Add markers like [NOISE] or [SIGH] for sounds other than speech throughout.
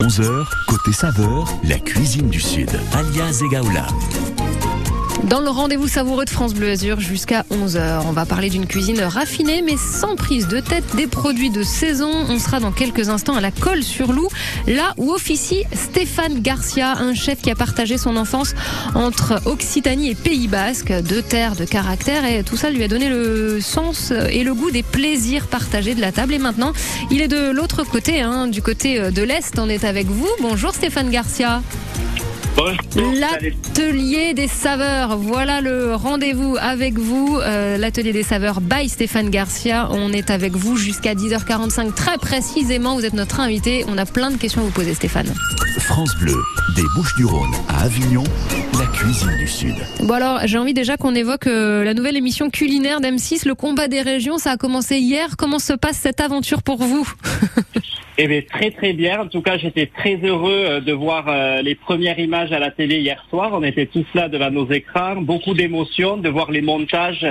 11h, côté saveur, la cuisine du Sud. Alia Zegaoula. Dans le rendez-vous savoureux de France Bleu Azur jusqu'à 11h, on va parler d'une cuisine raffinée mais sans prise de tête, des produits de saison. On sera dans quelques instants à la Colle sur Loup, là où officie Stéphane Garcia, un chef qui a partagé son enfance entre Occitanie et Pays Basque, deux terres de caractère et tout ça lui a donné le sens et le goût des plaisirs partagés de la table. Et maintenant, il est de l'autre côté, hein, du côté de l'Est, on est avec vous. Bonjour Stéphane Garcia. L'atelier des saveurs, voilà le rendez-vous avec vous. Euh, L'atelier des saveurs by Stéphane Garcia. On est avec vous jusqu'à 10h45 très précisément. Vous êtes notre invité. On a plein de questions à vous poser Stéphane. France Bleu, des Bouches du Rhône à Avignon, la cuisine du Sud. Bon alors, j'ai envie déjà qu'on évoque euh, la nouvelle émission culinaire d'M6, le combat des régions. Ça a commencé hier. Comment se passe cette aventure pour vous? Eh bien, très très bien. En tout cas, j'étais très heureux euh, de voir euh, les premières images à la télé hier soir. On était tous là devant nos écrans, beaucoup d'émotions, de voir les montages,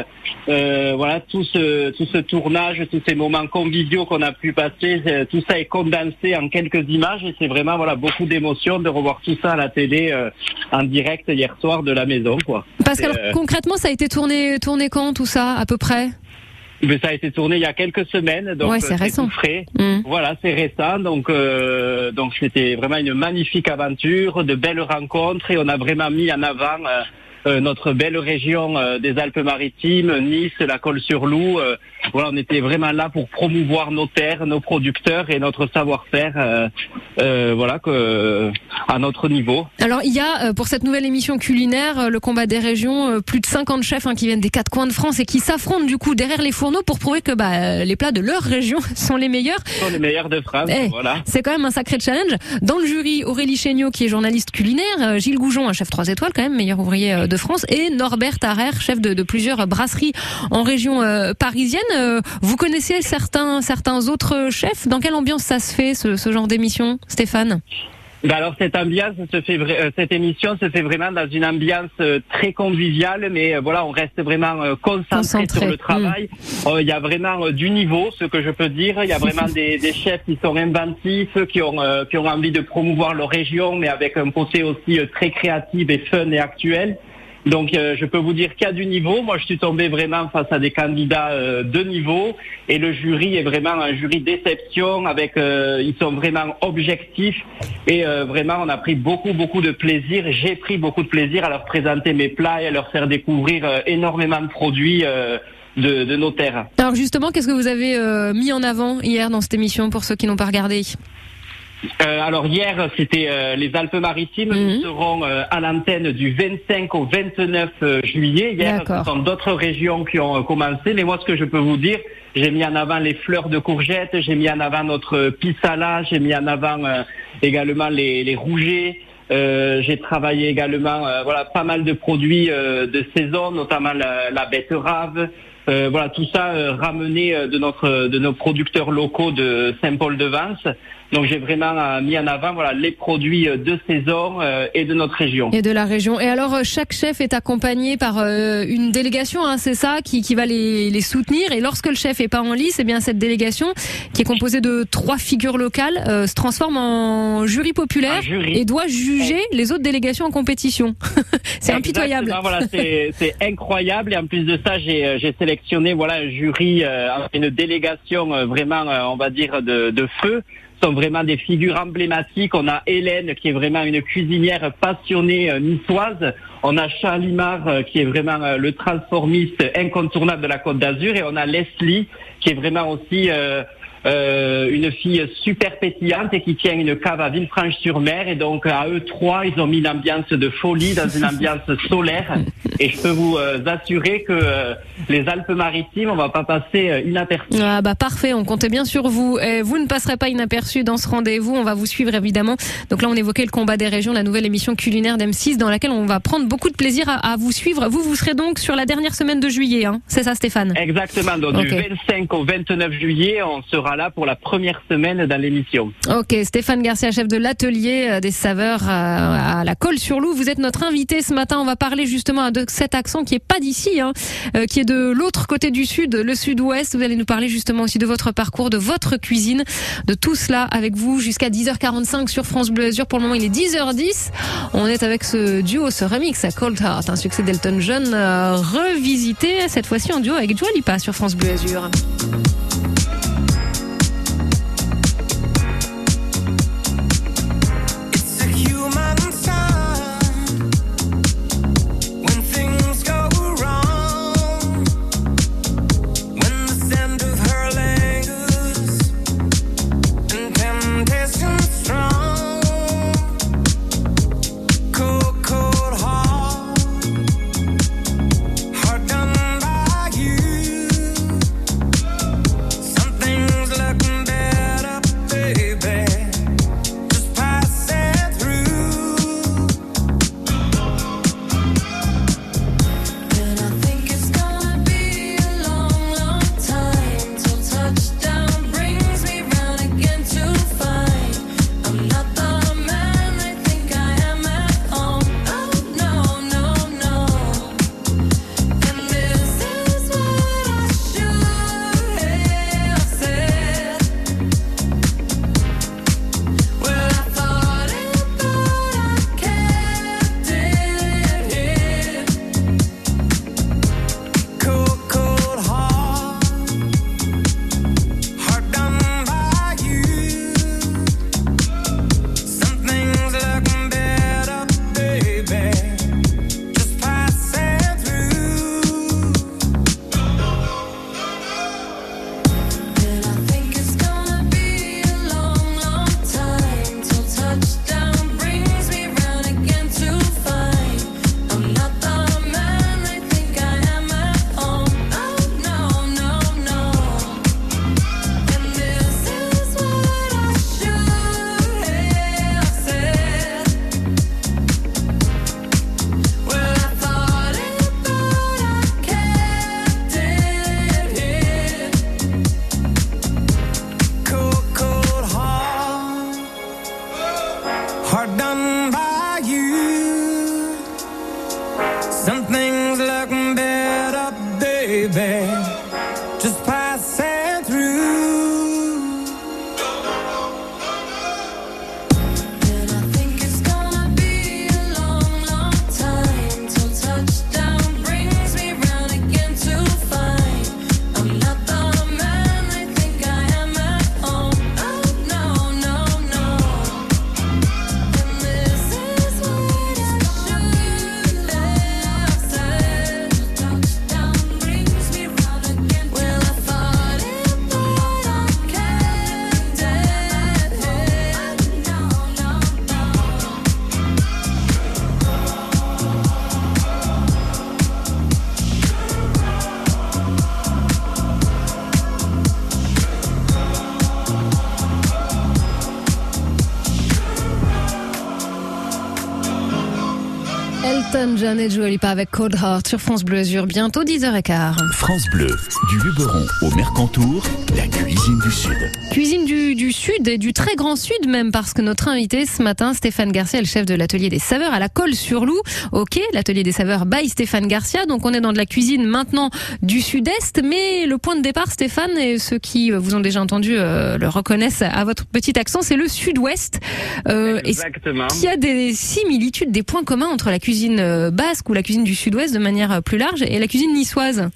euh, voilà, tout ce tout ce tournage, tous ces moments conviviaux qu'on a pu passer, euh, tout ça est condensé en quelques images et c'est vraiment voilà beaucoup d'émotions de revoir tout ça à la télé euh, en direct hier soir de la maison, quoi. Parce que concrètement, ça a été tourné tourné quand tout ça à peu près? Mais ça a été tourné il y a quelques semaines, donc Ouais, c'est euh, récent. frais. Hmm. Voilà, c'est récent, donc euh, donc c'était vraiment une magnifique aventure, de belles rencontres et on a vraiment mis en avant euh, euh, notre belle région euh, des Alpes-Maritimes, Nice, la Colle-sur-Loup. euh, voilà, on était vraiment là pour promouvoir nos terres, nos producteurs et notre savoir-faire, euh, euh, voilà, que, à notre niveau. Alors il y a euh, pour cette nouvelle émission culinaire, euh, le combat des régions, euh, plus de 50 chefs hein, qui viennent des quatre coins de France et qui s'affrontent du coup derrière les fourneaux pour prouver que bah, euh, les plats de leur région [LAUGHS] sont les meilleurs. Sont les meilleurs de France, Eh, voilà. C'est quand même un sacré challenge. Dans le jury, Aurélie Chéniaud qui est journaliste culinaire, euh, Gilles Goujon, un chef 3 étoiles quand même, meilleur ouvrier euh, de France, et Norbert Tarrer, chef de, de plusieurs brasseries en région euh, parisienne. Euh, vous connaissez certains certains autres chefs? Dans quelle ambiance ça se fait ce, ce genre d'émission, Stéphane? Ben alors cette ambiance se fait vra- euh, cette émission se fait vraiment dans une ambiance très conviviale, mais voilà, on reste vraiment concentré, Concentré, sur le travail. Euh, Il y a vraiment du niveau, ce que je peux dire. Il y a vraiment [LAUGHS] des, des chefs qui sont inventifs, qui ont euh, qui ont envie de promouvoir leur région, mais avec un côté aussi très créatif et fun et actuel. Donc euh, je peux vous dire qu'il y a du niveau. Moi je suis tombé vraiment face à des candidats euh, de niveau et le jury est vraiment un jury déception avec euh, ils sont vraiment objectifs et vraiment on a pris beaucoup beaucoup de plaisir. J'ai pris beaucoup de plaisir à leur présenter mes plats et à leur faire découvrir énormément de produits de, nos terres. Alors justement, qu'est-ce que vous avez mis en avant hier dans cette émission pour ceux qui n'ont pas regardé? Euh, alors hier, c'était euh, les Alpes-Maritimes. Mhm. Nous serons euh, à l'antenne du 25 au 29 euh, juillet. Hier, ce sont d'autres régions qui ont commencé. Mais moi, ce que je peux vous dire, j'ai mis en avant les fleurs de courgettes, j'ai mis en avant notre pisala, j'ai mis en avant également les, les rougets. J'ai travaillé également voilà pas mal de produits de saison, notamment la, la betterave. Euh, voilà tout ça euh, ramené de notre de nos producteurs locaux de Saint-Paul-de-Vence. Donc j'ai vraiment euh, mis en avant voilà les produits euh, de saison euh, et de notre région. et de la région. Et alors, chaque chef est accompagné par euh, une délégation, hein, c'est ça, qui, qui va les, les soutenir. Et lorsque le chef est pas en lice, eh bien cette délégation, qui est composée de trois figures locales, euh, se transforme en jury populaire jury. et doit juger les autres délégations en compétition. [LAUGHS] c'est impitoyable. Voilà, c'est incroyable et en plus de ça, j'ai j'ai sélectionné voilà un jury, euh, une délégation euh, vraiment, euh, on va dire de, de feu. Sont vraiment des figures emblématiques. On a Hélène qui est vraiment une cuisinière passionnée euh, niçoise. On a Charlimar euh, qui est vraiment euh, le transformiste incontournable de la Côte d'Azur et on a Leslie qui est vraiment aussi euh, une fille super pétillante et qui tient une cave à Villefranche-sur-Mer. Et donc, à eux trois, ils ont mis une ambiance de folie dans une ambiance [LAUGHS] solaire. Et je peux vous euh, assurer que euh, les Alpes-Maritimes, on va pas passer euh, inaperçu. Ah bah parfait, on comptait bien sur vous. Et vous ne passerez pas inaperçu dans ce rendez-vous, on va vous suivre évidemment. Donc là on évoquait le combat des régions, la nouvelle émission culinaire d'M6 dans laquelle on va prendre beaucoup de plaisir à, à vous suivre. Vous, vous serez donc sur la dernière semaine de juillet, hein c'est ça Stéphane? Exactement. Donc, du Ok. 25 au 29 juillet, on sera là pour la première semaine dans l'émission. Ok, Stéphane Garcia, chef de l'atelier euh, des saveurs à la Colle sur Loup. Vous êtes notre invité ce matin. On va parler justement de cet accent qui est pas d'ici, hein, qui est de l'autre côté du sud, le sud-ouest. Vous allez nous parler justement aussi de votre parcours, de votre cuisine, de tout cela avec vous jusqu'à 10h45 sur France Bleu Azur. Pour le moment, il est 10h10. On est avec ce duo, ce remix à Cold Heart, un succès d'Elton John revisité, cette fois-ci en duo avec Dua Lipa sur France Bleu Azur. Elton et Jolie pas avec Cold Heart sur France Bleu Azur, bientôt 10h15. France Bleu, du Luberon au Mercantour, la cuisine du Sud. Cuisine du, du, Sud et du très grand Sud même, parce que notre invité ce matin, Stéphane Garcia, le chef de l'atelier des saveurs à la Colle sur Loup. Ok, l'atelier des saveurs by Stéphane Garcia. Donc on est dans de la cuisine maintenant du Sud-Est, mais le point de départ, Stéphane, et ceux qui vous ont déjà entendu euh, le reconnaissent à votre petit accent, c'est le Sud-Ouest. Euh, Exactement. Il y a des similitudes, des points communs entre la cuisine basque ou la cuisine du sud-ouest de manière euh, plus large et la cuisine niçoise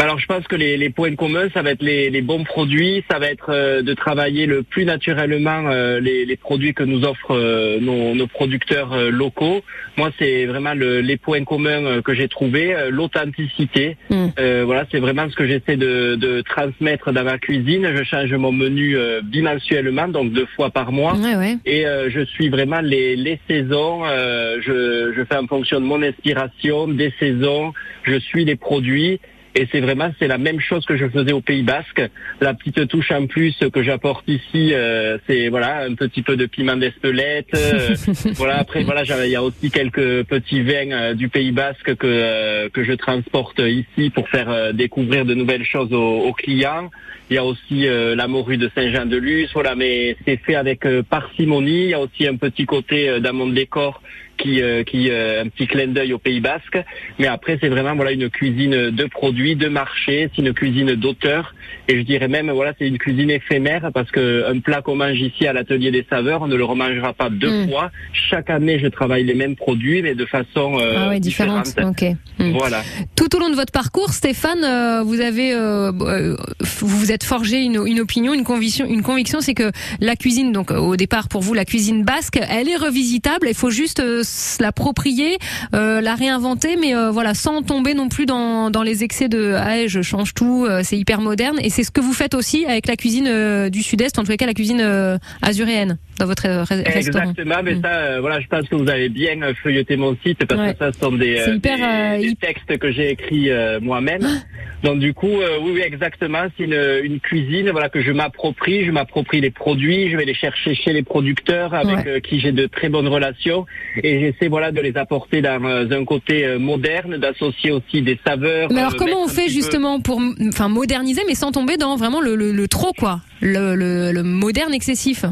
alors je pense que les, les, points communs, ça va être les, les bons produits, ça va être euh, de travailler le plus naturellement les, les, produits que nous offrent nos, nos, producteurs locaux. Moi, c'est vraiment le, les points communs que j'ai trouvés, l'authenticité. Mm. voilà, c'est vraiment ce que j'essaie de, de, transmettre dans ma cuisine. Je change mon menu bimensuellement, donc deux fois par mois, ouais, ouais. et je suis vraiment les, les saisons. je, je fais en fonction de mon inspiration, des saisons. Je suis les produits Et c'est vraiment c'est la même chose que je faisais au Pays Basque. La petite touche en plus que j'apporte ici, euh, c'est voilà un petit peu de piment d'Espelette. euh, [LAUGHS] voilà après voilà il y a aussi quelques petits vins euh, du Pays Basque que euh, que je transporte ici pour faire découvrir de nouvelles choses aux, aux clients. Il y a aussi la morue de Saint-Jean-de-Luz, voilà, mais c'est fait avec parcimonie. Il y a aussi un petit côté dans mon décor qui, euh, qui euh, un petit clin d'œil au Pays Basque. Mais après, c'est vraiment voilà une cuisine de produits, de marché. C'est une cuisine d'auteur. Et je dirais même voilà, c'est une cuisine éphémère parce que un plat qu'on mange ici à l'atelier des saveurs, on ne le remangera pas deux Mm. fois. Chaque année, je travaille les mêmes produits, mais de façon euh, ah ouais, différente. différente. Ok. Hmm. Voilà. Tout au long de votre parcours, Stéphane, euh, vous avez, euh, euh, vous vous êtes forgé une, une opinion, une conviction, une conviction, c'est que la cuisine, donc au départ pour vous, la cuisine basque, elle est revisitable. Il faut juste euh, se l'approprier, euh, la réinventer, mais euh, voilà, sans tomber non plus dans, dans les excès de ah, je change tout, euh, c'est hyper moderne. Et c'est ce que vous faites aussi avec la cuisine du Sud-Est, en les cas la cuisine azuréenne dans votre restaurant. Exactement, mais Mm. ça, voilà, je pense que vous avez bien feuilleté mon site parce Ouais. que ça ce sont des, hyper, des, des hy- textes que j'ai écrits moi-même. Donc du coup, oui, oui, exactement, c'est une, une cuisine, voilà, que je m'approprie, je m'approprie les produits, je vais les chercher chez les producteurs avec Ouais. qui j'ai de très bonnes relations et j'essaie, voilà, de les apporter dans euh, un côté euh, moderne, d'associer aussi des saveurs. Mais alors euh, comment on fait peu- justement pour enfin moderniser mais sans tomber dans vraiment le, le, le trop quoi, le, le, moderne excessif?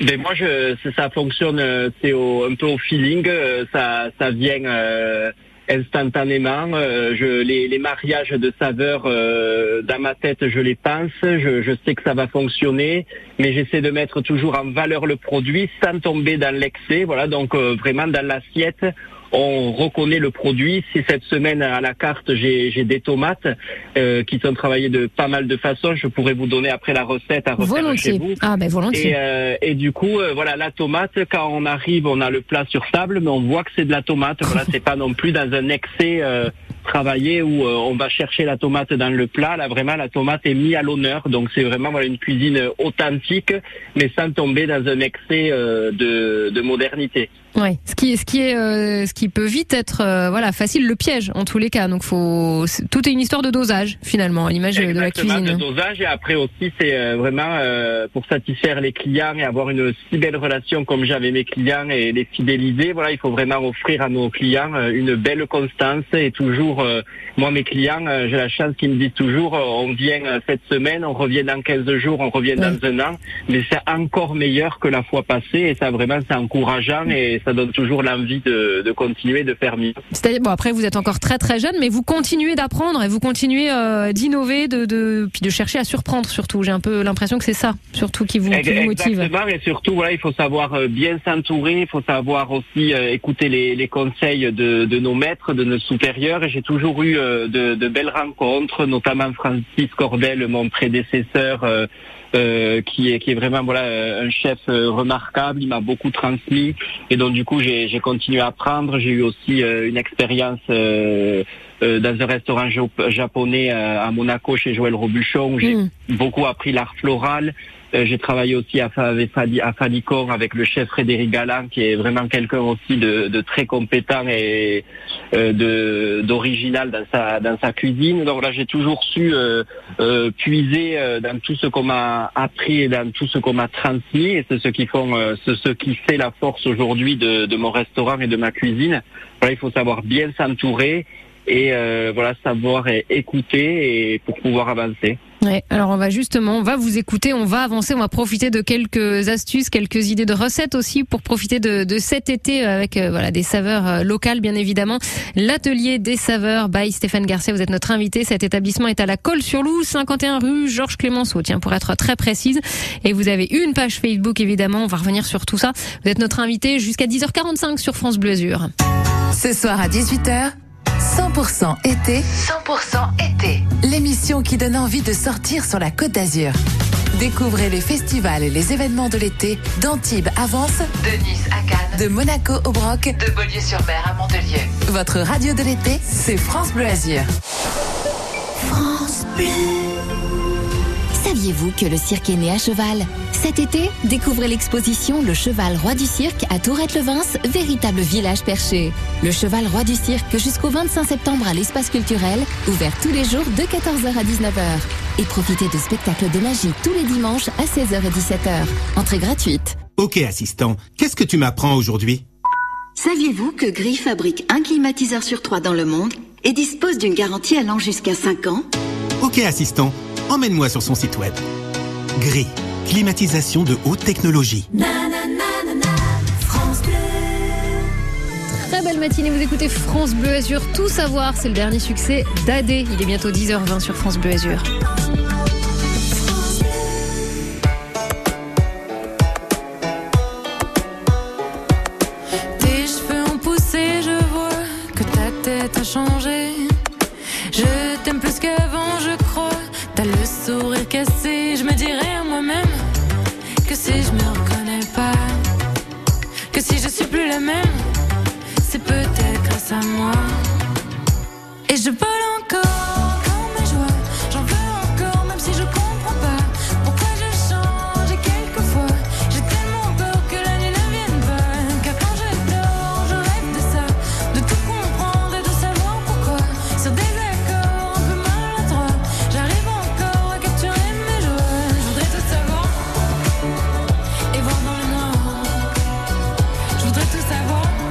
Mais moi, je, ça, fonctionne, c'est un peu au feeling, ça, ça vient euh, instantanément. euh, je, les, les mariages de saveurs, euh, dans ma tête, je les pense, je, je sais que ça va fonctionner, mais j'essaie de mettre toujours en valeur le produit sans tomber dans l'excès. Voilà, donc euh, vraiment dans l'assiette. On reconnaît le produit. Si cette semaine à la carte j'ai des tomates euh, qui sont travaillées de pas mal de façons, je pourrais vous donner après la recette à refaire chez vous. Ah ben volontiers. Et, euh, et du coup, euh, voilà, la tomate, quand on arrive, on a le plat sur table, mais on voit que c'est de la tomate. Voilà, [LAUGHS] c'est pas non plus dans un excès euh, travaillé où euh, on va chercher la tomate dans le plat. Là, vraiment, la tomate est mise à l'honneur. Donc, c'est vraiment voilà une cuisine authentique, mais sans tomber dans un excès euh, de, de modernité. Ouais. Ce qui ce qui est euh, ce qui peut vite être euh, voilà facile le piège en tous les cas. Donc faut tout est une histoire de dosage finalement à l'image de la cuisine. de dosage et après aussi c'est euh, vraiment euh, pour satisfaire les clients et avoir une si belle relation comme avec mes clients et les fidéliser. Voilà, il faut vraiment offrir à nos clients euh, une belle constance et toujours euh, moi mes clients j'ai la chance qu'ils me disent toujours on vient cette semaine, on revient dans 15 jours, on revient dans un an, mais c'est encore meilleur que la fois passée et ça vraiment c'est encourageant et ça donne toujours l'envie de, de continuer de faire mieux. C'est-à-dire bon après vous êtes encore très très jeune mais vous continuez d'apprendre et vous continuez euh, d'innover de, de puis de chercher à surprendre surtout. J'ai un peu l'impression que c'est ça surtout qui vous, qui vous motive. Exactement, et surtout, voilà, il faut savoir euh, bien s'entourer, il faut savoir aussi euh, écouter les, les conseils de, de nos maîtres, de nos supérieurs. Et j'ai toujours eu euh, de, de belles rencontres, notamment Francis Cordel, mon prédécesseur. Euh, qui est qui est vraiment voilà euh, un chef euh, remarquable. Il m'a beaucoup transmis et donc du coup j'ai j'ai continué à apprendre. J'ai eu aussi euh, une expérience euh, euh, dans un restaurant jap- japonais euh, à Monaco chez Joël Robuchon où j'ai Mm. beaucoup appris l'art floral. Euh, j'ai travaillé aussi à, avec à Falicor avec le chef Frédéric Galland qui est vraiment quelqu'un aussi de, de très compétent et euh, de d'original dans sa dans sa cuisine. Donc là j'ai toujours su euh, euh, puiser euh, dans tout ce qu'on m'a appris et dans tout ce qu'on m'a transmis et c'est ce qui font c'est ce qui fait la force aujourd'hui de, de mon restaurant et de ma cuisine. Voilà, il faut savoir bien s'entourer et euh, voilà savoir écouter et pour pouvoir avancer. Alors on va justement, on va vous écouter, on va avancer, on va profiter de quelques astuces, quelques idées de recettes aussi pour profiter de, cet été avec euh, voilà des saveurs euh, locales bien évidemment. L'atelier des saveurs by Stéphane Garcia, vous êtes notre invité. Cet établissement est à la Colle-sur-Loup, 51 rue Georges Clémenceau, tiens pour être très précise. Et vous avez une page Facebook évidemment, on va revenir sur tout ça. Vous êtes notre invité jusqu'à 10h45 sur France Bleu. Ce soir à 18h, 100% été, 100% été. L'émission qui donne envie de sortir sur la Côte d'Azur. Découvrez les festivals et les événements de l'été d'Antibes à Vence, de Nice à Cannes, de Monaco au Broc, de Beaulieu-sur-Mer à Montpellier. Votre radio de l'été, c'est France Bleu Azur. France Bleu. Saviez-vous que le cirque est né à cheval? Cet été, découvrez l'exposition Le Cheval Roi du Cirque à Tourette-le-Vince, véritable village perché. Le Cheval Roi du Cirque jusqu'au 25 septembre à l'espace culturel, ouvert tous les jours de 14h à 19h. Et profitez de spectacles de magie tous les dimanches à 16h et 17h. Entrée gratuite. Ok assistant, qu'est-ce que tu m'apprends aujourd'hui? Saviez-vous que Gris fabrique un climatiseur sur trois dans le monde et dispose d'une garantie allant jusqu'à 5 ans? Ok assistant, emmène-moi sur son site web. Gris, climatisation de haute technologie. Très belle matinée, vous écoutez France Bleu Azur. Tout savoir, c'est le dernier succès d'AD. Il est bientôt 10h20 sur France Bleu Azur. Je me dirais à moi-même que si je me reconnais pas, que si je suis plus la même, c'est peut-être grâce à moi. Et je vole voudrais tout savoir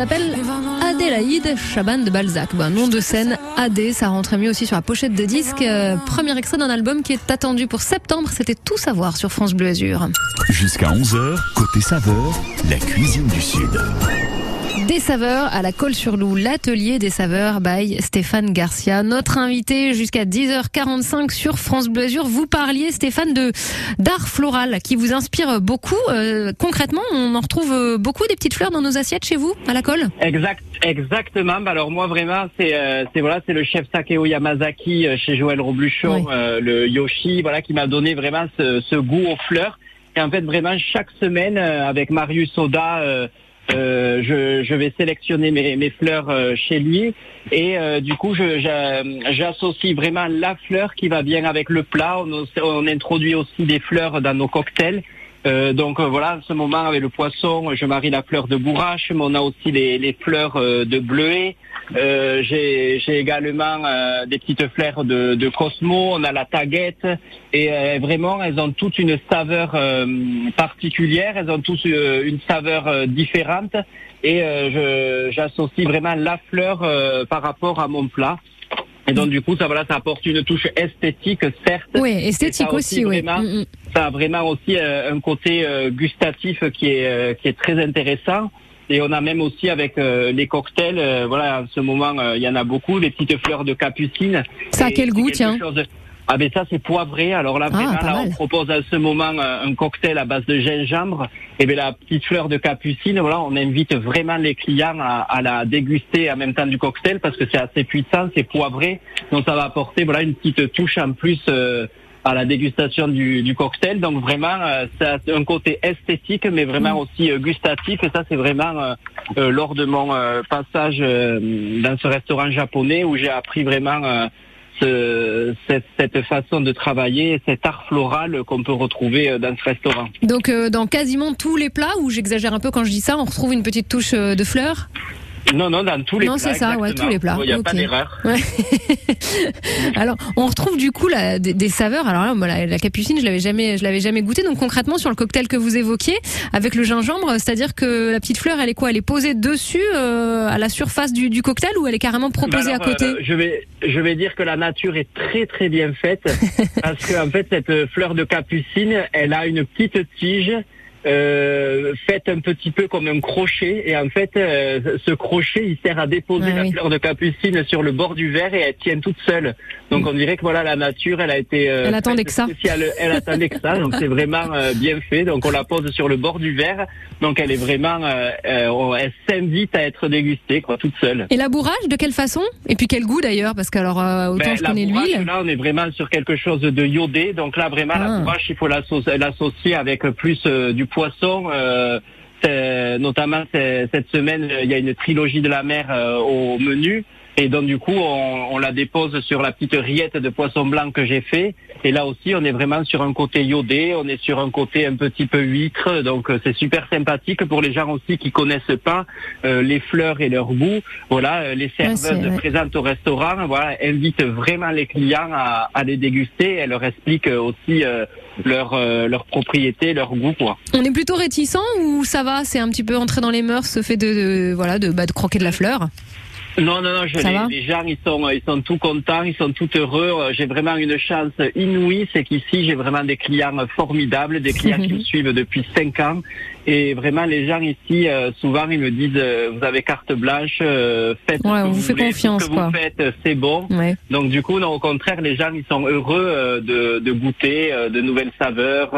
s'appelle. Adélaïde Chaban de Balzac. Bah, nom de scène AD, ça rentrait mieux aussi sur la pochette de disque. Euh, premier extrait d'un album qui est attendu pour septembre. C'était tout savoir sur France Bleu Azur. Jusqu'à 11h, côté saveur, la cuisine du Sud. Des saveurs à la colle sur loup, l'atelier des saveurs by Stéphane Garcia. Notre invité jusqu'à 10h45 sur France Bleu Azur. Vous parliez, Stéphane, de d'art floral qui vous inspire beaucoup. Euh, concrètement, on en retrouve euh, beaucoup des petites fleurs dans nos assiettes chez vous, à la colle? Exact, exactement. Bah alors moi vraiment c'est euh, voilà c'est le chef Sakeo Yamazaki euh, chez Joël Robluchon, Oui. le Yoshi, voilà qui m'a donné vraiment ce, ce goût aux fleurs. Et en fait vraiment chaque semaine avec Marius Oda, euh, je, je vais sélectionner mes, mes fleurs euh, chez lui et euh, du coup j'associe vraiment la fleur qui va bien avec le plat. On, on introduit aussi des fleurs dans nos cocktails. Euh, donc voilà, en ce moment avec le poisson, je marie la fleur de bourrache, mais on a aussi les, les fleurs de bleuet. Euh, j'ai également euh, des petites fleurs de, de Cosmo. On a la taguette et euh, vraiment elles ont toutes une saveur euh, particulière. Elles ont tous euh, une saveur euh, différente et euh, j'associe vraiment la fleur euh, par rapport à mon plat. Et donc du coup ça voilà ça apporte une touche esthétique certes. Oui, esthétique ça aussi, oui. vraiment, Mm, mm. ça a vraiment aussi euh, un côté euh, gustatif qui est euh, qui est très intéressant. Et on a même aussi avec euh, les cocktails, euh, voilà, en ce moment euh, il y en a beaucoup, les petites fleurs de capucine. Ça a quel goût, tiens chose Ah ben ça c'est poivré. Alors là Ah, vraiment là, on propose à ce moment un cocktail à base de gingembre. Et ben la petite fleur de capucine, voilà, on invite vraiment les clients à, à la déguster en même temps du cocktail parce que c'est assez puissant, c'est poivré, donc ça va apporter voilà une petite touche en plus. euh, à la dégustation du, du cocktail. Donc vraiment, euh, ça a un côté esthétique, mais vraiment aussi euh, gustatif. Et ça, c'est vraiment euh, euh, lors de mon euh, passage euh, dans ce restaurant japonais où j'ai appris vraiment euh, ce- cette, cette façon de travailler, cet art floral qu'on peut retrouver dans ce restaurant. Donc euh, dans quasiment tous les plats, où j'exagère un peu quand je dis ça, on retrouve une petite touche de fleurs? Non, non, dans tous les Non, plats. c'est ça, ouais, tous les plats. Il n'y a pas d'erreur. Ouais. [LAUGHS] Alors, on retrouve du coup là, des, des saveurs. Alors là, moi, la, la capucine, je l'avais jamais, je l'avais jamais goûté. Donc concrètement, sur le cocktail que vous évoquiez, avec le gingembre, c'est-à-dire que la petite fleur, elle est quoi? Elle est posée dessus, euh, à la surface du, du cocktail, ou elle est carrément proposée Alors, à côté? euh, je vais, je vais dire que la nature est très très bien faite [LAUGHS] parce que en fait cette fleur de capucine, elle a une petite tige. Euh, faite un petit peu comme un crochet et en fait euh, ce crochet il sert à déposer Ouais, la oui. fleur de capucine sur le bord du verre et elle tient toute seule donc on dirait que voilà la nature elle a été euh, Elle attendait que ça. [LAUGHS] spéciale. elle attendait que ça donc c'est vraiment euh, bien fait donc on la pose sur le bord du verre donc elle est vraiment euh, euh, elle s'invite à être dégustée quoi toute seule Et labourage, de quelle façon? Et puis quel goût d'ailleurs? Parce que alors euh, autant ben, je connais l'huile. Là, on est vraiment sur quelque chose de iodé. Donc là, vraiment, Ah. la bourrache, il faut l'asso- l'associer avec plus euh, du poisson. euh, notamment cette semaine, euh, il y a une trilogie de la mer euh, au menu. Et donc du coup, on, on la dépose sur la petite rillette de poisson blanc que j'ai fait. Et là aussi, on est vraiment sur un côté iodé, on est sur un côté un petit peu huître. Donc c'est super sympathique pour les gens aussi qui connaissent pas euh, les fleurs et leur goût. Voilà, euh, les serveuses ouais. présentes au restaurant, voilà, invitent vraiment les clients à, à les déguster. Elles leur expliquent aussi euh, leur euh, leur propriété, leur goût, quoi. On est plutôt réticent ou ça va C'est un petit peu entré dans les mœurs, ce fait de, de- voilà de, bah, de croquer de la fleur? Non, non, non, je, les, les gens, ils sont, ils sont tout contents, ils sont tout heureux. Euh, J'ai vraiment une chance inouïe, c'est qu'ici, j'ai vraiment des clients formidables, des clients qui me [LAUGHS] suivent depuis cinq ans. Et vraiment, les gens ici, euh, souvent, ils me disent, euh, vous avez carte blanche, euh, faites Ouais, ce que on vous fait voulez, confiance, ce que quoi. vous faites, c'est bon. Ouais. Donc du coup, non, au contraire, les gens ils sont heureux de, de goûter de nouvelles saveurs.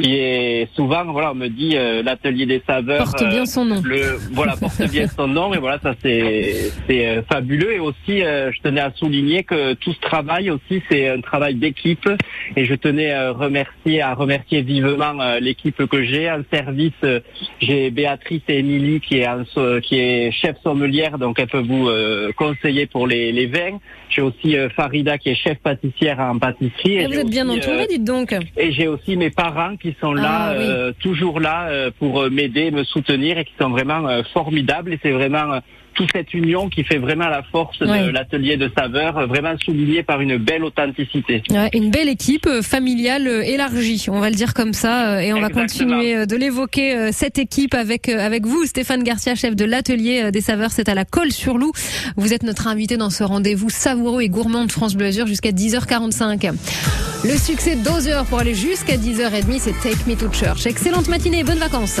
Euh, et souvent, voilà, on me dit euh, l'atelier des saveurs. Porte euh, bien son nom. le voilà [LAUGHS] porte bien son nom et voilà ça c'est c'est euh, fabuleux et aussi euh, je tenais à souligner que tout ce travail aussi c'est un travail d'équipe et je tenais à remercier à remercier vivement euh, l'équipe que j'ai en service euh, j'ai Béatrice et Émilie qui est en qui est chef sommelière donc elle peut vous euh, conseiller pour les les vins j'ai aussi euh, Farida qui est chef pâtissière en pâtisserie et Eh, vous êtes bien aussi, entouré, euh, dites donc. et j'ai aussi mes parents qui sont là, Ah, oui. euh, toujours là euh, pour m'aider, me soutenir et qui sont vraiment euh, formidables. Et c'est vraiment toute cette union qui fait vraiment la force Ouais. de l'atelier de saveurs, euh, vraiment souligné par une belle authenticité. Ouais, une belle équipe euh, familiale euh, élargie, on va le dire comme ça, et on va continuer de l'évoquer cette équipe avec avec vous, Stéphane Garcia, chef de l'atelier des saveurs. C'est à la Colle sur Loup. Vous êtes notre invité dans ce rendez-vous savoureux et gourmand de France Bleu jusqu'à 10h45. Le succès d'Ozer pour aller jusqu'à 10h30, c'est Take Me to Church. Excellente matinée, bonnes vacances.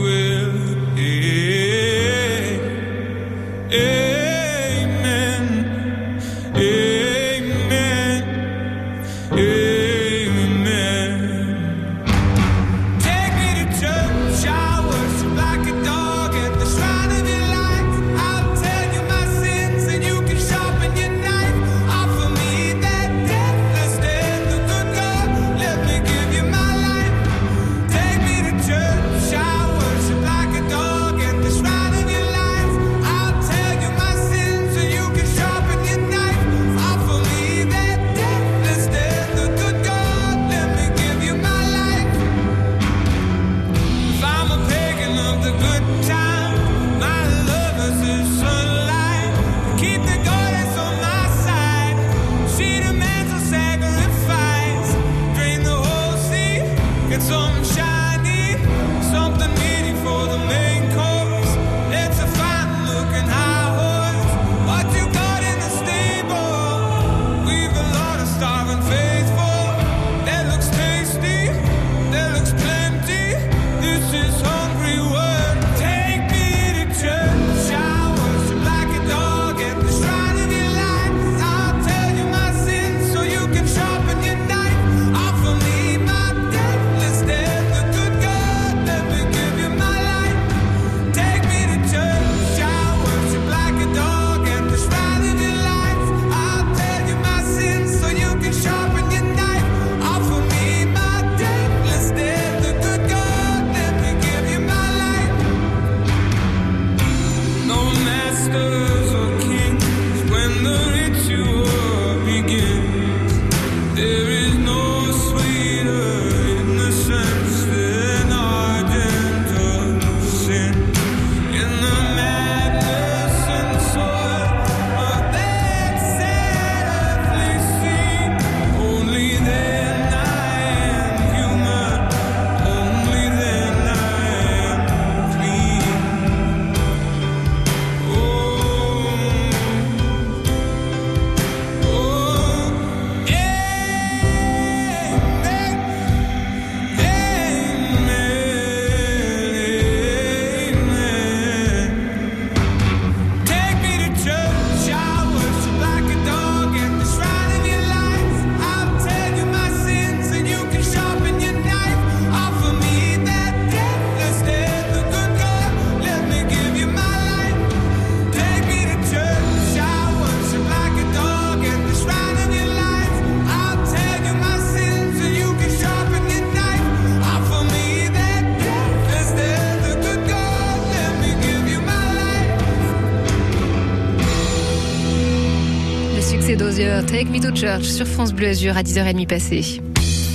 Take Me to Church sur France Bleu Azur à 10h30 passée.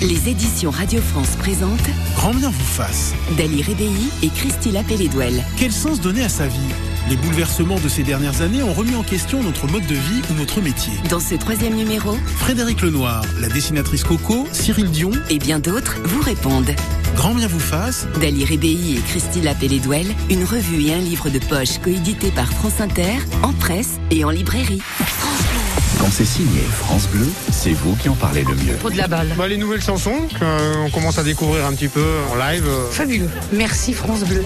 Les éditions Radio France présentent Grand bien vous fasse. Dali Rébéi et Christy Pelledouel. Quel sens donner à sa vie? Les bouleversements de ces dernières années ont remis en question notre mode de vie ou notre métier. Dans ce troisième numéro, Frédéric Lenoir, la dessinatrice Coco, Cyril Dion et bien d'autres vous répondent. Grand bien vous fasse. Dali Rébéi et Christy Pelledouel, une revue et un livre de poche coédité par France Inter, en presse et en librairie. Quand c'est signé France Bleu, c'est vous qui en parlez le mieux. Pour de la balle. Bah, les nouvelles chansons qu'on commence à découvrir un petit peu en live. euh. Fabuleux. Merci France Bleu.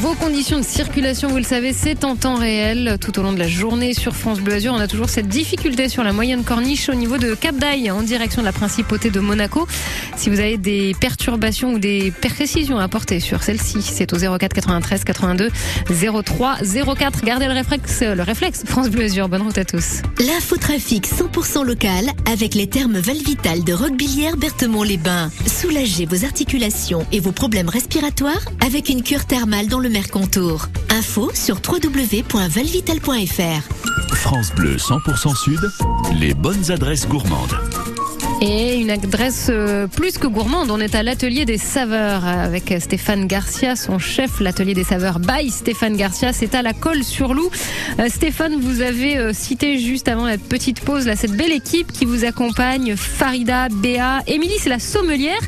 Vos conditions de circulation, vous le savez, c'est en temps réel tout au long de la journée sur France Bleu Azur. On a toujours cette difficulté sur la moyenne corniche au niveau de Cap d'Aille en direction de la principauté de Monaco. Si vous avez des perturbations ou des précisions à apporter sur celle-ci, c'est au 04 93 82 03 04. Gardez le réflexe, le réflexe France Bleu Azur. Bonne route à tous. L'infotrafic 100% local avec les termes Valvital de Roquebillière Berthemont-les-Bains. Soulagez vos articulations et vos problèmes respiratoires avec une cure thermale dans le Mercantour. Info sur www.valvital.fr. France Bleu 100% Sud, les bonnes adresses gourmandes. Et une adresse euh, plus que gourmande, on est à l'atelier des saveurs avec Stéphane Garcia, son chef, l'atelier des saveurs by Stéphane Garcia, c'est à la colle sur loup. Euh, Stéphane, vous avez euh, cité juste avant la petite pause là, cette belle équipe qui vous accompagne, Farida, Béa, Émilie, c'est la sommelière.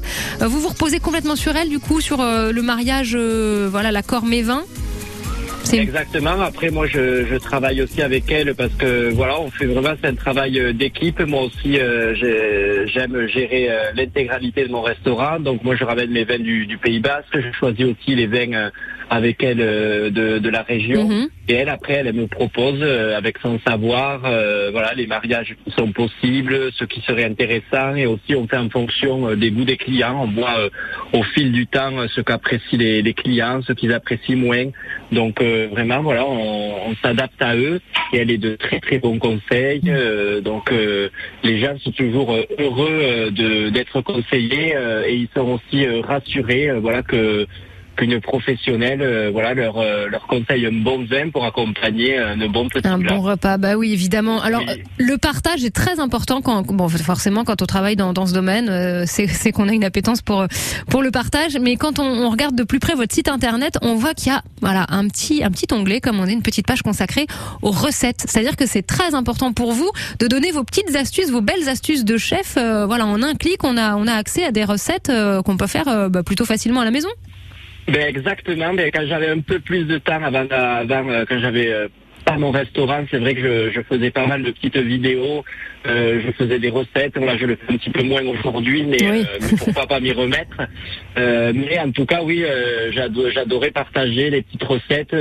Euh, vous vous reposez complètement sur elle du coup, sur euh, le mariage, euh, voilà, l'accord Mévin? Exactement. Après, moi, je, travaille aussi avec elle parce que voilà, on fait vraiment c'est un travail euh, d'équipe. Moi aussi, euh, j'ai- j'aime gérer euh, l'intégralité de mon restaurant. Donc, moi, je ramène mes vins du, du Pays Basque. Je choisis aussi les vins avec elle euh, de, de la région. Mhm. Et elle, après, elle me propose euh, avec son savoir, euh, voilà, les mariages qui sont possibles, ce qui serait intéressant. Et aussi, on fait en fonction euh, des goûts des clients. On voit euh, au fil du temps ce qu'apprécient les, les clients, ce qu'ils apprécient moins. Donc euh, vraiment, voilà, on, on s'adapte à eux et elle est de très très bons conseils. Euh, donc euh, les gens sont toujours heureux euh, de d'être conseillés euh, et ils sont aussi euh, rassurés, euh, voilà que qu'une professionnelle, euh, voilà, leur euh, leur conseille un bon vin pour accompagner un bon petit Un plat. bon repas, bah oui, évidemment. Alors, Oui. euh, le partage est très important quand, bon, forcément, quand on travaille dans, dans ce domaine, euh, c'est qu'on a une appétence pour euh, pour le partage. Mais quand on, on regarde de plus près votre site internet, on voit qu'il y a, voilà, un petit un petit onglet, comme on dit, une petite page consacrée aux recettes. C'est-à-dire que c'est très important pour vous de donner vos petites astuces, vos belles astuces de chef. euh, voilà, en un clic, on a on a accès à des recettes euh, qu'on peut faire euh, bah, plutôt facilement à la maison. Ben exactement. Ben, quand j'avais un peu plus de temps avant, avant euh, quand j'avais euh, pas mon restaurant, c'est vrai que je, je faisais pas mal de petites vidéos. euh, je faisais des recettes. Là, je le fais un petit peu moins aujourd'hui, mais, Oui. euh, mais pourquoi pas m'y remettre? Mais en tout cas, oui, j'ado- j'adorais partager les petites recettes.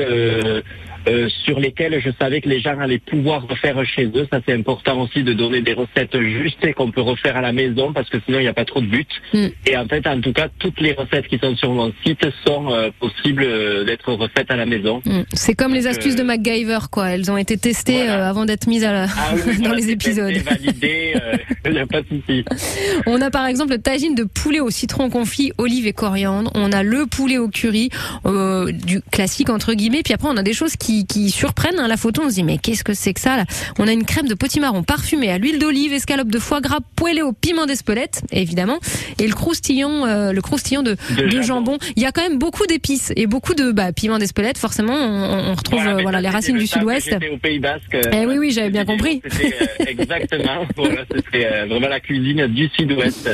Euh, sur lesquelles je savais que les gens allaient pouvoir refaire chez eux. Ça, c'est important aussi de donner des recettes justes et qu'on peut refaire à la maison parce que sinon, il n'y a pas trop de but. Mm. Et en fait, en tout cas, toutes les recettes qui sont sur mon site sont euh, possibles euh, d'être refaites à la maison. Mm. C'est comme les astuces de MacGyver, quoi. Elles ont été testées Voilà. avant d'être mises à la... Ah oui, [LAUGHS] dans voilà, les épisodes. testé, validé, [LAUGHS] il n'y a pas de souci. [LAUGHS] On a par exemple le tagine de poulet au citron confit, olive et coriandre. On a le poulet au curry, euh, du classique entre guillemets. Puis après, on a des choses qui, qui surprennent. hein. La photo, on se dit mais qu'est-ce que c'est que ça là? On a une crème de potimarron parfumée à l'huile d'olive, escalope de foie gras poêlée au piment d'Espelette, évidemment, et le croustillant, euh, le croustillant de, De de jambon. jambon. Il y a quand même beaucoup d'épices et beaucoup de bah, piment d'Espelette. Forcément, on, on retrouve euh, voilà, ça, les racines du Sud-Ouest. Au Pays Basque. euh, Eh oui, oui, j'avais bien compris. Euh, exactement. [LAUGHS] voilà, c'était euh, vraiment la cuisine du Sud-Ouest.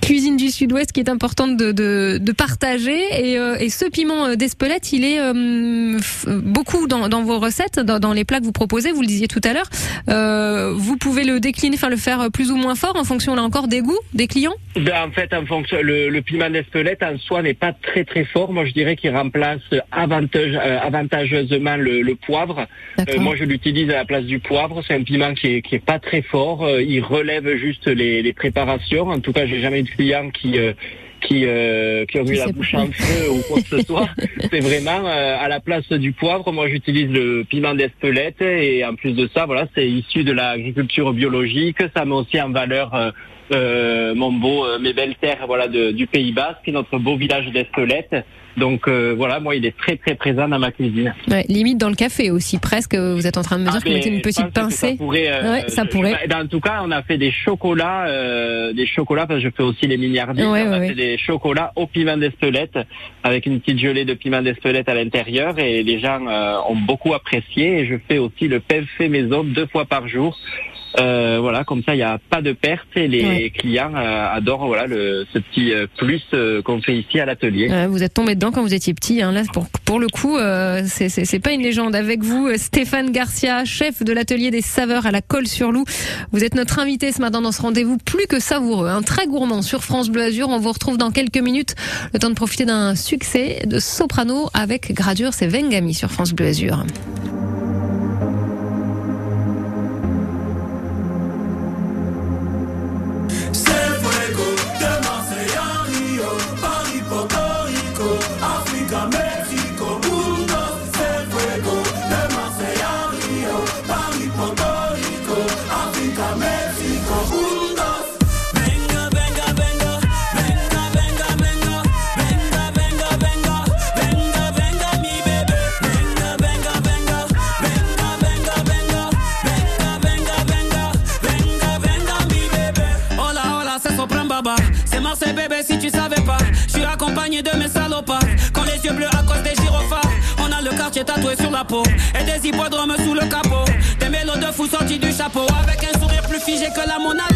Cuisine du Sud-Ouest qui est importante de, de, de partager. Et, euh, et ce piment euh, d'Espelette, il est euh, beaucoup dans, dans vos recettes, dans, dans les plats que vous proposez. Vous le disiez tout à l'heure. Euh, vous pouvez le décliner, enfin le faire plus ou moins fort en fonction là encore des goûts des clients? Ben, en fait, en fonction, le, le piment d'Espelette en soi n'est pas très très fort. Moi, je dirais qu'il remplace avantage, avantageusement le, le poivre. Moi, je l'utilise à la place du poivre. C'est un piment qui est, qui est pas très fort. Il relève juste les, les préparations. En tout cas, j'ai jamais eu de client qui euh, qui, euh, qui ont eu la bouche en feu ou quoi que ce soit. [LAUGHS] C'est vraiment euh, à la place du poivre. Moi, j'utilise le piment d'Espelette et en plus de ça, voilà, c'est issu de l'agriculture biologique. Ça met aussi en valeur euh, euh, mon beau, euh, mes belles terres, voilà, de- du Pays Basque, notre beau village d'Espelette. Donc euh, voilà, moi il est très très présent dans ma cuisine. Ouais, limite dans le café aussi, presque. Vous êtes en train de me dire Ah, que vous mettez une petite que ça pincée. pourrait, euh, Ouais, ça pourrait. je- en tout cas, on a fait des chocolats, euh, des chocolats parce que je fais aussi les milliardiers. Ouais, on a fait des chocolats au piment d'Espelette avec une petite gelée de piment d'Espelette à l'intérieur et les gens euh, ont beaucoup apprécié. Et je fais aussi le pain fait maison deux fois par jour. Euh, voilà, comme ça, il n'y a pas de perte et les Ouais. clients euh, adorent voilà le, ce petit euh, plus euh, qu'on fait ici à l'atelier. Ouais, vous êtes tombé dedans quand vous étiez petit. Hein. Là, pour, pour le coup, euh, c'est- c'est pas une légende. Avec vous, euh, Stéphane Garcia, chef de l'atelier des saveurs à la Colle-sur-Loup. Vous êtes notre invité ce matin dans ce rendez-vous plus que savoureux, un très gourmand sur France Bleu Azur. On vous retrouve dans quelques minutes. Le temps de profiter d'un succès de soprano avec Gradure, c'est Vengami sur France Bleu Azur. Yeux à cause des gyrophares. On a le quartier tatoué sur la peau. Et des hippodromes sous le capot. Des mélos de fous sortis du chapeau. Avec un sourire plus figé que la Mona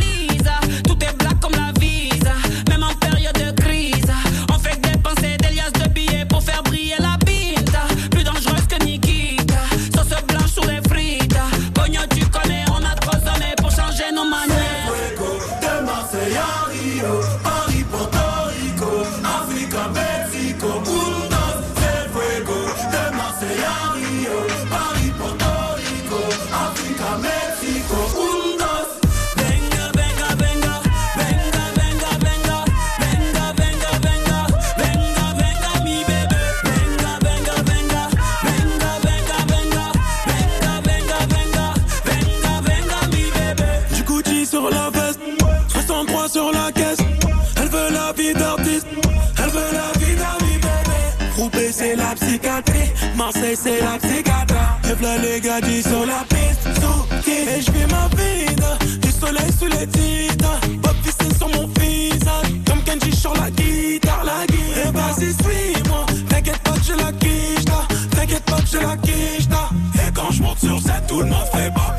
Les gadis sur la piste, sous Et je vis ma vie, du soleil sous les titres. Bob Vissé sur mon visage, comme Kenji sur la guitare, la guitare. Et vas-y suis-moi, t'inquiète pas que je la quiche, t'inquiète pas que je la quiche. Et quand je monte sur scène, tout le monde fait pas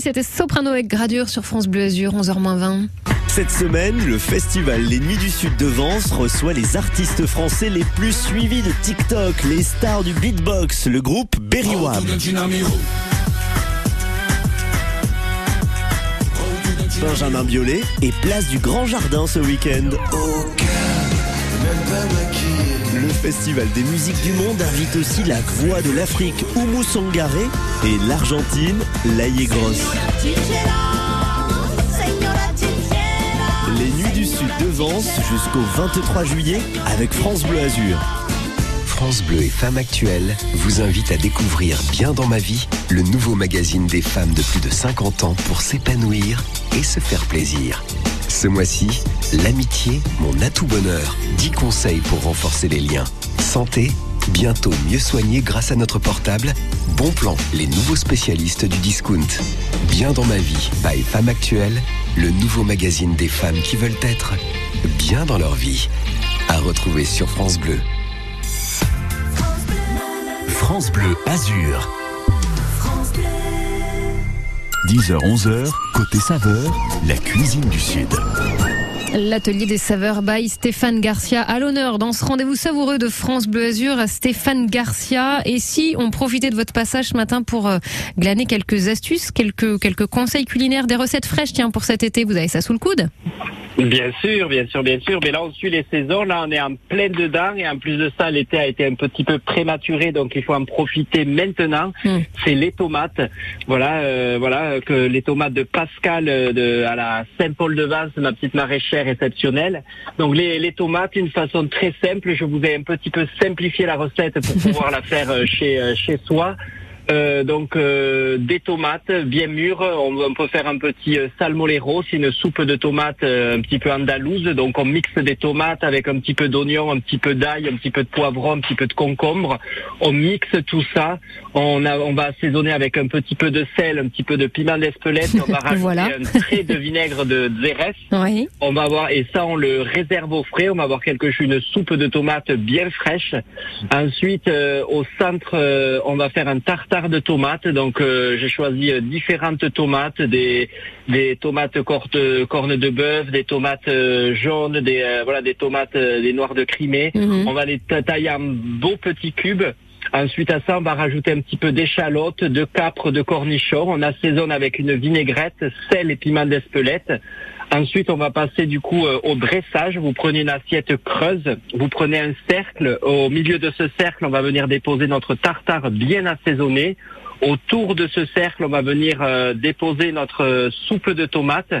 C'était Soprano avec Gradure sur France Bleu Azur, 11h20. Cette semaine, le festival Les Nuits du Sud de Vence reçoit les artistes français les plus suivis de TikTok, les stars du beatbox, le groupe Berry Wham. Benjamin Biolay et place du Grand Jardin ce week-end. Le Festival des musiques du monde invite aussi la voix de l'Afrique, Oumou Sangaré, et l'Argentine, Laïe Grosse. Les Nuits du Sud de Vence jusqu'au 23 juillet avec France Bleu Azur. France Bleu et Femmes Actuelles vous invitent à découvrir Bien dans ma vie, le nouveau magazine des femmes de plus de 50 ans pour s'épanouir et se faire plaisir. Ce mois-ci, l'amitié, mon atout bonheur. 10 conseils pour renforcer les liens. Santé, bientôt mieux soigné grâce à notre portable. Bon plan, les nouveaux spécialistes du discount. Bien dans ma vie, by Femmes Actuelles, le nouveau magazine des femmes qui veulent être bien dans leur vie. À retrouver sur France Bleu. France Bleu Azur. 10h-11h, côté saveur, la cuisine du Sud. L'atelier des saveurs by Stéphane Garcia à l'honneur dans ce rendez-vous savoureux de France Bleu Azur. Stéphane Garcia. Et si on profitait de votre passage ce matin pour euh, glaner quelques astuces, quelques, quelques conseils culinaires, des recettes fraîches, tiens, pour cet été, vous avez ça sous le coude? Bien sûr, bien sûr, bien sûr. Mais là, on suit les saisons. Là, on est en plein dedans. Et en plus de ça, l'été a été un petit peu prématuré. Donc, il faut en profiter maintenant. Hmm. C'est les tomates. Voilà, euh, voilà, que les tomates de Pascal euh, de, à la Saint-Paul-de-Vence, ma petite maraîchère exceptionnelle. Donc, les, les tomates, une façon très simple. Je vous ai un petit peu simplifié la recette pour pouvoir la faire euh, chez, euh, chez soi. Euh, donc euh, des tomates bien mûres. On, on peut faire un petit euh, salmolero, c'est une soupe de tomates euh, un petit peu andalouse. Donc on mixe des tomates avec un petit peu d'oignon, un petit peu d'ail, un petit peu de poivron, un petit peu de concombre. On mixe tout ça. On, a, on va assaisonner avec un petit peu de sel, un petit peu de piment d'Espelette. On va [LAUGHS] rajouter Voilà. un trait de vinaigre de Xérès. [LAUGHS] Oui. On va avoir et ça on le réserve au frais. On va avoir quelque chose, une soupe de tomates bien fraîche. Ensuite euh, au centre, on va faire un tartare de tomates. Donc euh, j'ai choisi euh, différentes tomates, des des tomates cortes, cornes de bœuf, des tomates euh, jaunes, des euh, voilà des tomates euh, des noires de Crimée. Mhm. On va les ta- tailler en beaux petits cubes. Ensuite à ça, on va rajouter un petit peu d'échalote, de capre, de cornichon. On assaisonne avec une vinaigrette, sel et piment d'Espelette. Ensuite, on va passer du coup euh, au dressage. Vous prenez une assiette creuse, vous prenez un cercle. Au milieu de ce cercle, on va venir déposer notre tartare bien assaisonné. Autour de ce cercle, on va venir euh, déposer notre euh, soupe de tomates.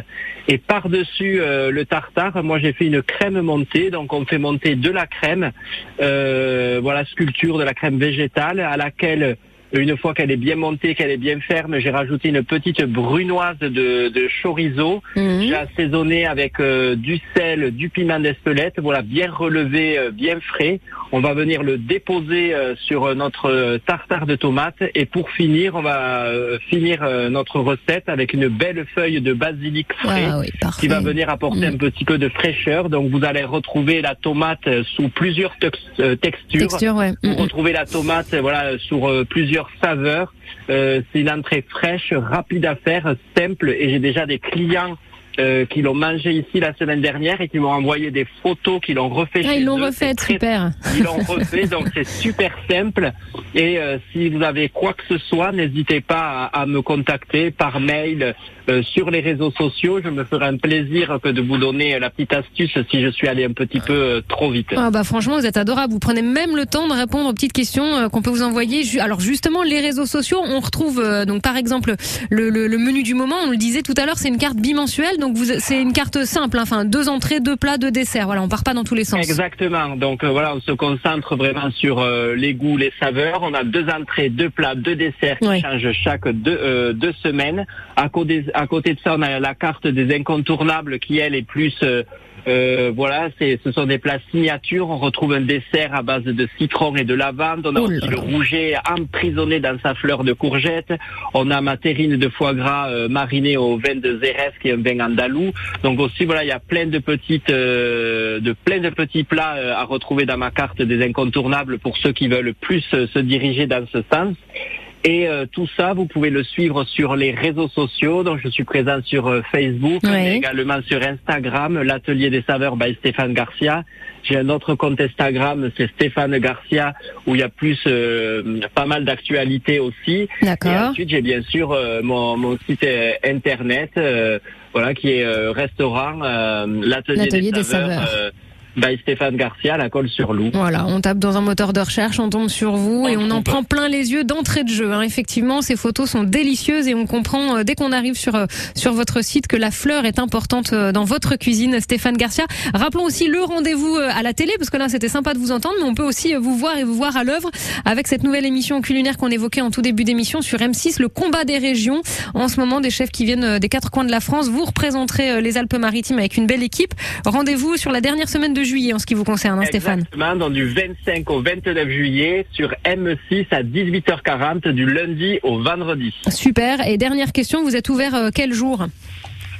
Et par-dessus le tartare, moi j'ai fait une crème montée. Donc on fait monter de la crème, voilà, sculpture de la crème végétale à laquelle une fois qu'elle est bien montée, qu'elle est bien ferme, j'ai rajouté une petite brunoise de, de chorizo. Mhm. J'ai assaisonné avec euh, du sel, du piment d'Espelette, voilà, bien relevé, euh, bien frais. On va venir le déposer euh, sur notre tartare de tomates et pour finir, on va finir notre recette avec une belle feuille de basilic frais Ah oui, qui va venir apporter un petit peu de fraîcheur. Donc vous allez retrouver la tomate sous plusieurs tex- textures. Texture, ouais. Vous Mhm. retrouvez la tomate voilà sur plusieurs saveurs. Euh, c'est une entrée fraîche, rapide à faire, simple et j'ai déjà des clients euh, qui l'ont mangé ici la semaine dernière et qui m'ont envoyé des photos qui l'ont refait Ah, ils l'ont refait, très- super. Ils l'ont refait, donc c'est super simple. Et euh, si vous avez quoi que ce soit, n'hésitez pas à, à me contacter par mail, euh, sur les réseaux sociaux. Je me ferai un plaisir que de vous donner la petite astuce si je suis allé un petit peu euh, trop vite. Ah bah franchement vous êtes adorable, vous prenez même le temps de répondre aux petites questions euh, qu'on peut vous envoyer. Alors justement les réseaux sociaux, on retrouve euh, donc par exemple le, le- le menu du moment, on le disait tout à l'heure, c'est une carte bimensuelle, donc vous c'est une carte simple, hein, enfin deux entrées, deux plats, deux desserts. Voilà, on part pas dans tous les sens. Exactement. Donc euh, voilà, on se concentre vraiment sur euh, les goûts, les saveurs. On a deux entrées, deux plats, deux desserts qui Ouais. changent chaque deux, euh, deux semaines. À côté, à côté de ça, on a la carte des incontournables qui elle est plus euh, voilà, c'est, ce sont des plats signatures. On retrouve un dessert à base de citron et de lavande. On a Oh aussi le rouget emprisonné dans sa fleur de courgette. On a ma terrine de foie gras euh, marinée au vin de Xérès, qui est un vin andalou. Donc aussi, voilà, il y a plein de petites, euh, de plein de petits plats à retrouver dans ma carte des incontournables pour ceux qui veulent plus se diriger dans ce sens. Et euh, tout ça, vous pouvez le suivre sur les réseaux sociaux. Donc, je suis présent sur euh, Facebook, mais également sur Instagram, l'Atelier des Saveurs by Stéphane Garcia. J'ai un autre compte Instagram, c'est Stéphane Garcia, où il y a plus, euh, pas mal d'actualités aussi. Et D'accord. ensuite, j'ai bien sûr euh, mon, mon site euh, internet, euh, voilà, qui est euh, restaurant, euh, l'Atelier L'Atelier des, des Saveurs. Saveurs. By Stéphane Garcia, la colle sur loup. Voilà, on tape dans un moteur de recherche, on tombe sur vous et on en prend plein les yeux d'entrée de jeu. hein. Effectivement, ces photos sont délicieuses et on comprend euh, dès qu'on arrive sur euh, sur votre site que la fleur est importante euh, dans votre cuisine, Stéphane Garcia. Rappelons aussi le rendez-vous euh, à la télé parce que là c'était sympa de vous entendre, mais on peut aussi euh, vous voir et vous voir à l'œuvre avec cette nouvelle émission culinaire qu'on évoquait en tout début d'émission sur M6, le combat des régions. En ce moment, des chefs qui viennent euh, des quatre coins de la France, vous représenterez euh, les Alpes-Maritimes avec une belle équipe. Rendez-vous sur la dernière semaine de juillet en ce qui vous concerne, hein, Stéphane. Exactement, donc du 25 au 29 juillet sur M6 à 18h40 du lundi au vendredi. Super. Et dernière question, vous êtes ouvert euh, quel jour?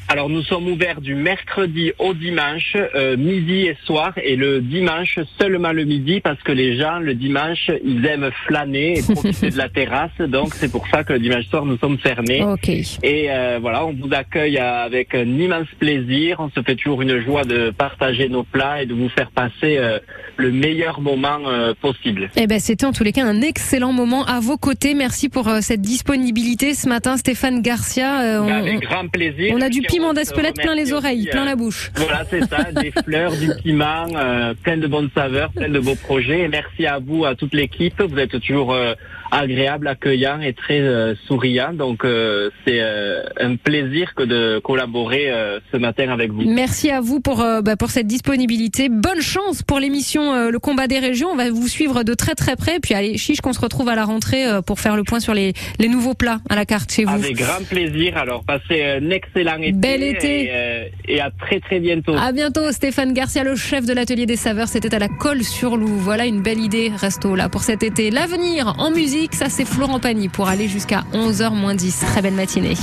Alors nous sommes ouverts du mercredi au dimanche, euh, midi et soir, et le dimanche seulement le midi parce que les gens le dimanche ils aiment flâner et profiter de la [LAUGHS] terrasse, donc c'est pour ça que le dimanche soir nous sommes fermés. Ok. Et euh, voilà, on vous accueille avec un immense plaisir. On se fait toujours une joie de partager nos plats et de vous faire passer euh, le meilleur moment euh, possible. Eh ben, c'était en tous les cas un excellent moment à vos côtés. Merci pour euh, cette disponibilité ce matin, Stéphane Garcia. Euh, on- avec grand plaisir. on a du Puis piment d'Espelette plein les oreilles, plein euh, la bouche. Voilà, c'est ça, [LAUGHS] des fleurs, du piment, euh, plein de bonnes saveurs, plein de beaux projets. Et merci à vous, à toute l'équipe. Vous êtes toujours euh, agréable, accueillant et très euh, souriant. Donc euh, c'est euh, un plaisir que de collaborer ce matin avec vous. Merci à vous pour, bah, pour cette disponibilité. Bonne chance pour l'émission Le combat des régions. On va vous suivre de très très près. Puis allez, chiche qu'on se retrouve à la rentrée pour faire le point sur les, les nouveaux plats à la carte chez vous. Avec grand plaisir. Alors passez un excellent été. Bel été. Et, et à très très bientôt. À bientôt, Stéphane Garcia, le chef de l'atelier des saveurs. C'était à la colle sur loup. Voilà une belle idée, resto là pour cet été. L'avenir en musique, ça c'est Florent Pagny pour aller jusqu'à 11h moins 10. Très belle matinée.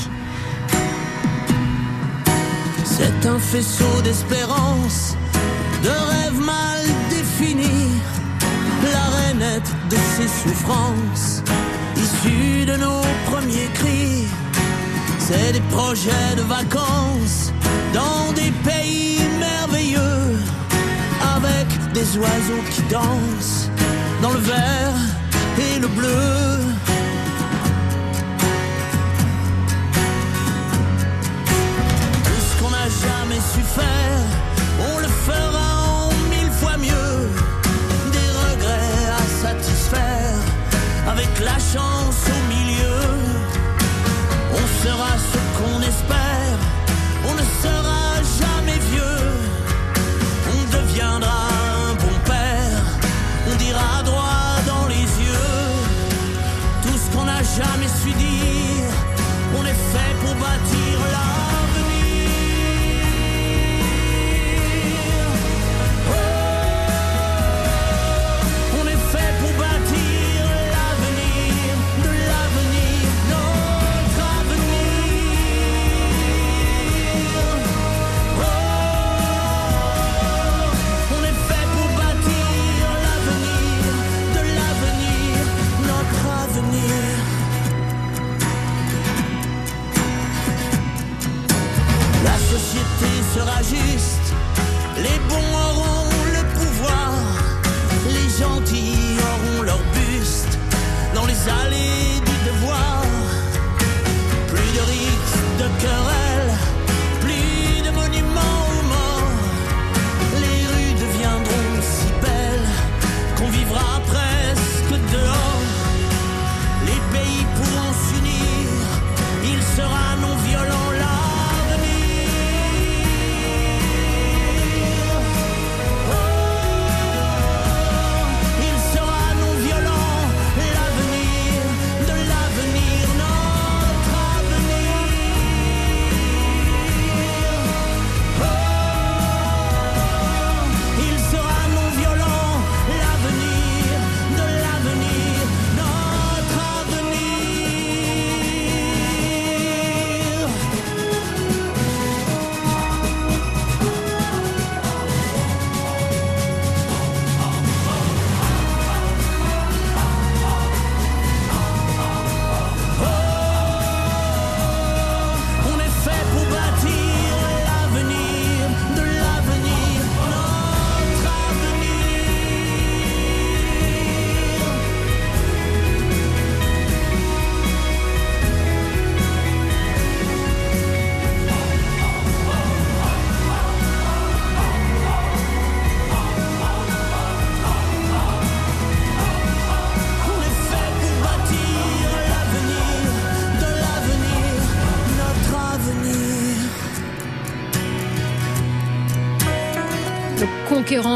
C'est un faisceau d'espérance, de rêves mal définis, la rainette de ses souffrances, issue de nos premiers cris. C'est des projets de vacances dans des pays merveilleux, avec des oiseaux qui dansent dans le vert et le bleu. Tout ce qu'on n'a jamais su faire, on le fera en mille fois mieux. Des regrets à satisfaire, avec la chance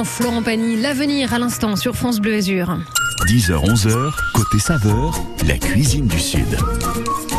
Florent Pagny, l'avenir à l'instant sur France Bleu Azur. 10h-11h, côté saveur, la cuisine du Sud.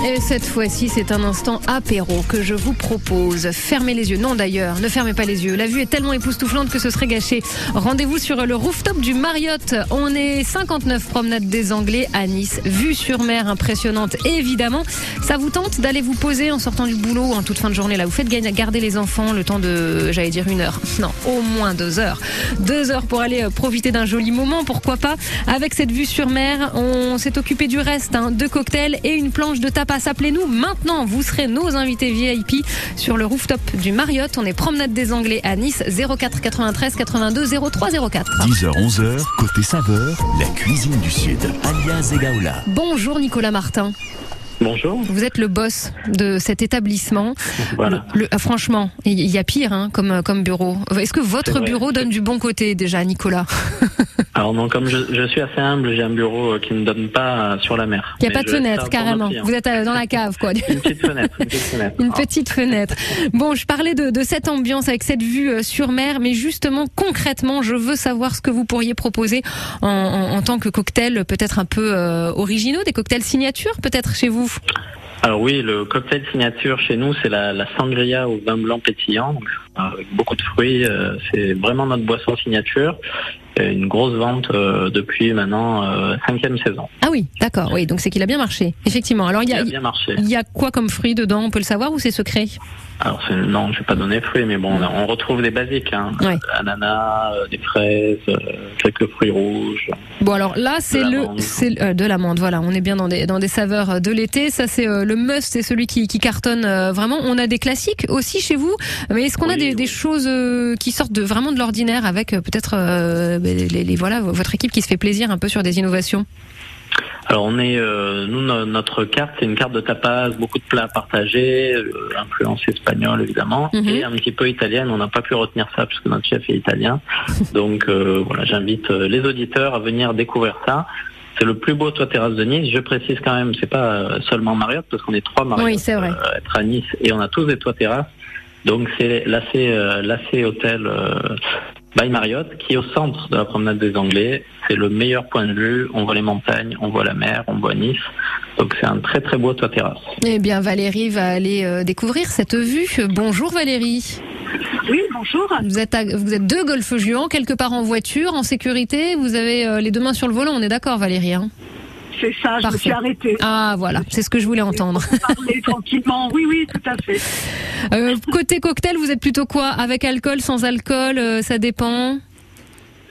Et cette fois-ci, c'est un instant apéro que je vous propose. Fermez les yeux. Non, d'ailleurs, ne fermez pas les yeux. La vue est tellement époustouflante que ce serait gâché. Rendez-vous sur le rooftop du Marriott. On est 59 promenade des Anglais à Nice. Vue sur mer impressionnante, évidemment. Ça vous tente d'aller vous poser en sortant du boulot en toute fin de journée? Là, vous faites garder les enfants le temps de, j'allais dire une heure. Non, au moins deux heures. Deux heures pour aller euh, profiter d'un joli moment, pourquoi pas. Avec cette vue sur mer, on s'est occupé du reste. hein. Deux cocktails et une planche de tapas. Appelez-nous maintenant. Vous serez nos invités VIP sur le rooftop du Marriott. On est promenade des Anglais à Nice, 04 93 82 03 04. 10h-11h, côté saveur, la cuisine du Sud, alias Egaola. Bonjour Nicolas Martin. Bonjour. Vous êtes le boss de cet établissement. Voilà. Le- franchement, il y a pire hein, comme, comme bureau. Est-ce que votre bureau donne du bon côté déjà, Nicolas? [LAUGHS] Alors non, comme je, je suis assez humble, j'ai un bureau euh, qui ne donne pas euh, sur la mer. Il n'y a pas de fenêtre, carrément. Vous êtes euh, dans la cave, quoi. Une petite fenêtre, une petite fenêtre. [LAUGHS] Une petite fenêtre. Bon, je parlais de, de cette ambiance avec cette vue sur mer, mais justement, concrètement, je veux savoir ce que vous pourriez proposer en, en- en tant que cocktail peut-être un peu euh, originaux, des cocktails signature peut-être chez vous? Alors oui, le cocktail signature chez nous, c'est la, la sangria au vin blanc pétillant, avec beaucoup de fruits. euh, c'est vraiment notre boisson signature. Une grosse vente euh, depuis maintenant euh, cinquième saison. Ah oui, d'accord, oui, donc c'est qu'il a bien marché, effectivement. Alors il y Il a, bien marché. il y a quoi comme fruits dedans On peut le savoir ou c'est secret? Alors non, je vais pas donner fruits, mais bon, on, retrouve des basiques, hein. Ouais. ananas, euh, des fraises, quelques fruits rouges. Bon alors là c'est le c'est euh, de l'amande voilà on est bien dans des dans des saveurs de l'été ça c'est euh, le must c'est celui qui, qui cartonne euh, vraiment on a des classiques aussi chez vous mais est-ce qu'on a des, des choses qui sortent de vraiment de l'ordinaire avec peut-être les, voilà votre équipe qui se fait plaisir un peu sur des innovations Alors on est, euh, nous no- notre carte c'est une carte de tapas, beaucoup de plats partagés, euh, influence espagnole évidemment, Mhm. et un petit peu italienne. On n'a pas pu retenir ça parce que notre chef est italien. [LAUGHS] Donc euh, voilà, j'invite les auditeurs à venir découvrir ça. C'est le plus beau toit terrasse de Nice. Je précise quand même, c'est pas seulement Marriott parce qu'on est trois Marriott Oui, c'est vrai. euh, être à Nice et on a tous des toits terrasses. Donc c'est l'AC euh, l'AC Hôtel euh, by Marriott qui est au centre de la promenade des Anglais. C'est le meilleur point de vue. On voit les montagnes, on voit la mer, on voit Nice. Donc c'est un très très beau toit terrasse. Eh bien Valérie va aller euh, découvrir cette vue bonjour Valérie Oui, bonjour. vous êtes à- vous êtes deux golfs juants quelque part en voiture en sécurité vous avez euh, les deux mains sur le volant on est d'accord Valérie hein? C'est ça, je me suis arrêtée. ah voilà c'est ce que je voulais entendre Parler [LAUGHS] tranquillement, oui, oui, tout à fait. Euh, côté cocktail, vous êtes plutôt quoi? Avec alcool, sans alcool euh, Ça dépend?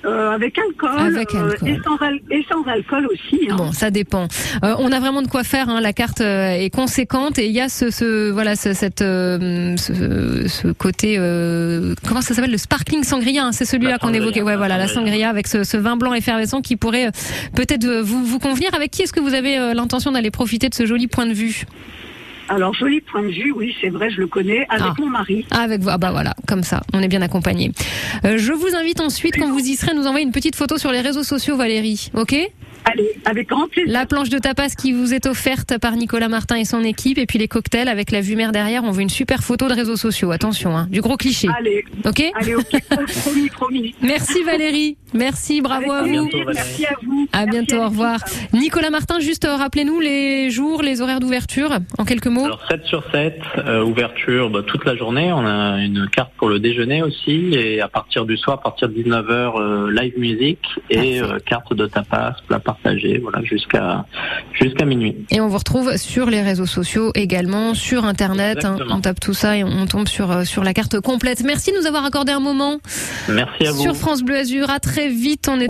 Euh, avec alcool, Avec euh, alcool. et, sans al- et sans alcool aussi. hein. Bon, ça dépend. Euh, on a vraiment de quoi faire. Hein. La carte euh, est conséquente et il y a ce, ce voilà, ce, cette, euh, ce, ce côté. euh, comment ça s'appelle? Le sparkling sangria. hein, C'est celui-là qu'on évoquait. Ouais, la voilà, la sangria. avec ce, ce vin blanc effervescent qui pourrait peut-être vous, vous convenir. Avec qui est-ce que vous avez l'intention d'aller profiter de ce joli point de vue? Alors, joli point de vue, oui, c'est vrai, je le connais, avec Ah. mon mari. Ah, avec vous. Ah bah voilà, comme ça, on est bien accompagné. Euh, je vous invite ensuite, quand vous y serez, à nous envoyer une petite photo sur les réseaux sociaux, Valérie. Ok? Allez, avec grand plaisir. La planche de tapas qui vous est offerte par Nicolas Martin et son équipe, et puis les cocktails avec la vue mer derrière. On veut une super photo de réseaux sociaux. Attention, hein, du gros cliché. Allez, Ok allez, ok, [LAUGHS] promis, promis. Merci Valérie. Merci, bravo à vous. Merci à vous. À Merci bientôt, au revoir. Nicolas Martin, juste euh, rappelez-nous les jours, les horaires d'ouverture, en quelques mots. Alors 7 sur 7, euh, ouverture bah, toute la journée. On a une carte pour le déjeuner aussi. Et à partir du soir, à partir de 19h, euh, live music et euh, carte de tapas, plat partagé, voilà, jusqu'à jusqu'à minuit. Et on vous retrouve sur les réseaux sociaux également, sur Internet. hein. On tape tout ça et on tombe sur, euh, sur la carte complète. Merci de nous avoir accordé un moment Merci à vous. sur France Bleu Azur. À très vite. On est